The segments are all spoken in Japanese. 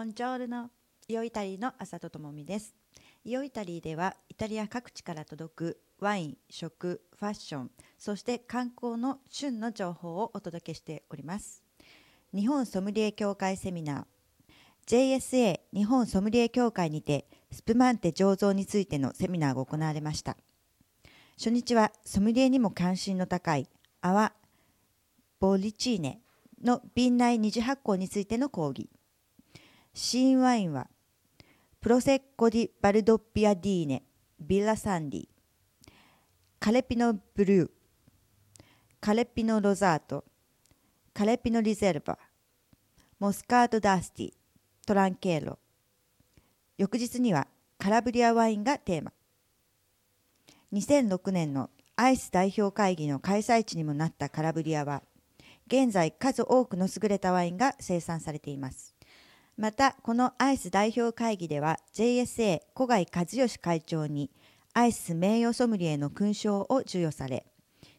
ボンジョールのイオイタリーの朝とともみですイオイタリーではイタリア各地から届くワイン、食、ファッションそして観光の旬の情報をお届けしております日本ソムリエ協会セミナー JSA 日本ソムリエ協会にてスプマンテ醸造についてのセミナーが行われました初日はソムリエにも関心の高いアワ・ボリチーネの瓶内二次発酵についての講義シーンワインはプロセッコ・ディ・バルドッピア・ディーネビラ・サンディ。カレピノ・ブルー。カレピノ・ロザート。カレピノ・リゼルバ。モスカート・ダースティ。トランケーロ。翌日にはカラブリアワインがテーマ。2006年のアイス代表会議の開催地にもなったカラブリアは現在数多くの優れたワインが生産されています。またこのアイス代表会議では JSA 古貝和義会長にアイス名誉ソムリエの勲章を授与され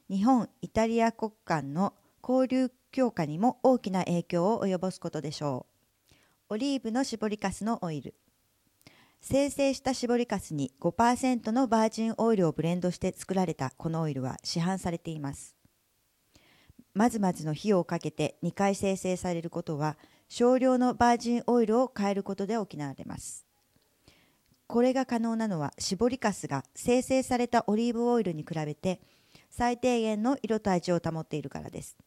日本イタリア国間の交流強化にも大きな影響を及ぼすことでしょう。オリーブの搾りかすのオイル。精製した搾りかすに5%のバージンオイルをブレンドして作られたこのオイルは市販されています。まずまずの火をかけて2回生成されることは少量のバージンオイルを変えることで行われます。これが可能なのは搾りかすが生成されたオリーブオイルに比べて最低限の色と味を保っているからです。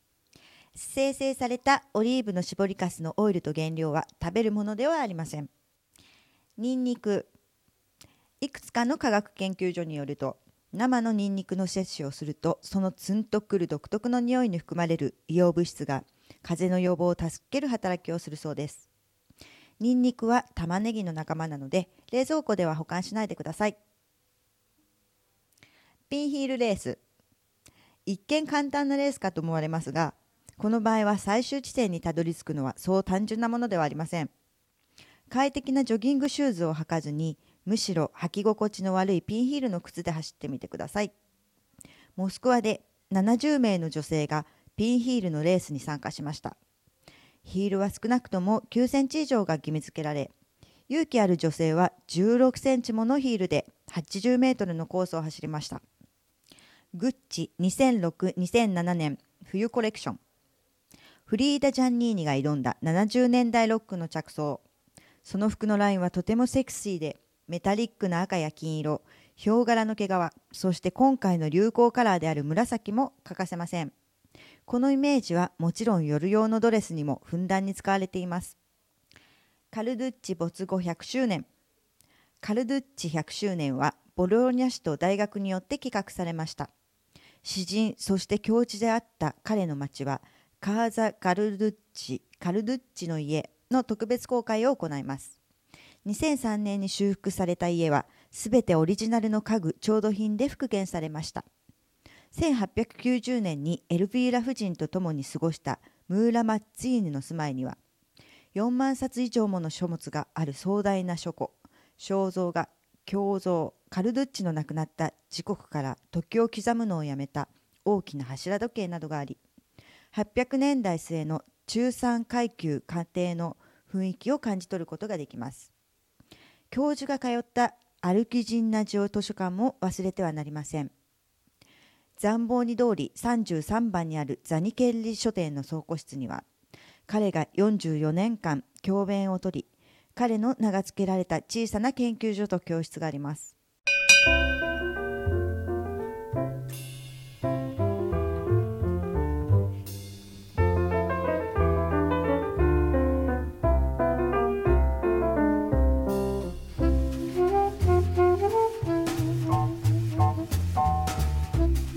生成されたオリーブの搾りかすのオイルと原料は食べるものではありません。ニンニクいくつかの科学研究所によると生のニンニクの摂取をするとそのツンとくる独特の匂いに含まれる硫黄物質が風邪の予防を助ける働きをするそうです。ニンニクは玉ねぎの仲間なので冷蔵庫では保管しないでください。ピンヒールレース一見簡単なレースかと思われますがこの場合は最終地点にたどり着くのはそう単純なものではありません快適なジョギングシューズを履かずにむしろ履き心地の悪いピンヒールの靴で走ってみてくださいモスクワで70名の女性がピンヒールのレースに参加しました。ヒールは少なくとも9センチ以上が義務付けられ勇気ある女性は16センチものヒールで80メートルのコースを走りました。グッチ2006-2007年冬コレクション。フリーダ・ジャンニーニが挑んだ70年代ロックの着想。その服のラインはとてもセクシーでメタリックな赤や金色ヒョウ柄の毛皮そして今回の流行カラーである紫も欠かせません。このイメージはもちろん夜用のドレスにもふんだんに使われています。カルドゥッチ没後100周年カルドゥッチ100周年はボローニャ市と大学によって企画されました。詩人そして教授であった彼の町はカーザ・カルドゥッチカルドゥッチの家の特別公開を行います。2003年に修復された家はすべてオリジナルの家具調度品で復元されました。1890年にエルヴィーラ夫人と共に過ごしたムーラ・マッツィーヌの住まいには4万冊以上もの書物がある壮大な書庫肖像画胸像カルドッチの亡くなった時刻から時を刻むのをやめた大きな柱時計などがあり800年代末の中産階級家庭の雰囲気を感じ取ることができます。教授が通ったアルキジンナジオ図書館も忘れてはなりません。残暴に通り33番にあるザニケッリ書店の倉庫室には彼が44年間教鞭をとり彼の名が付けられた小さな研究所と教室があります。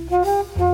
Música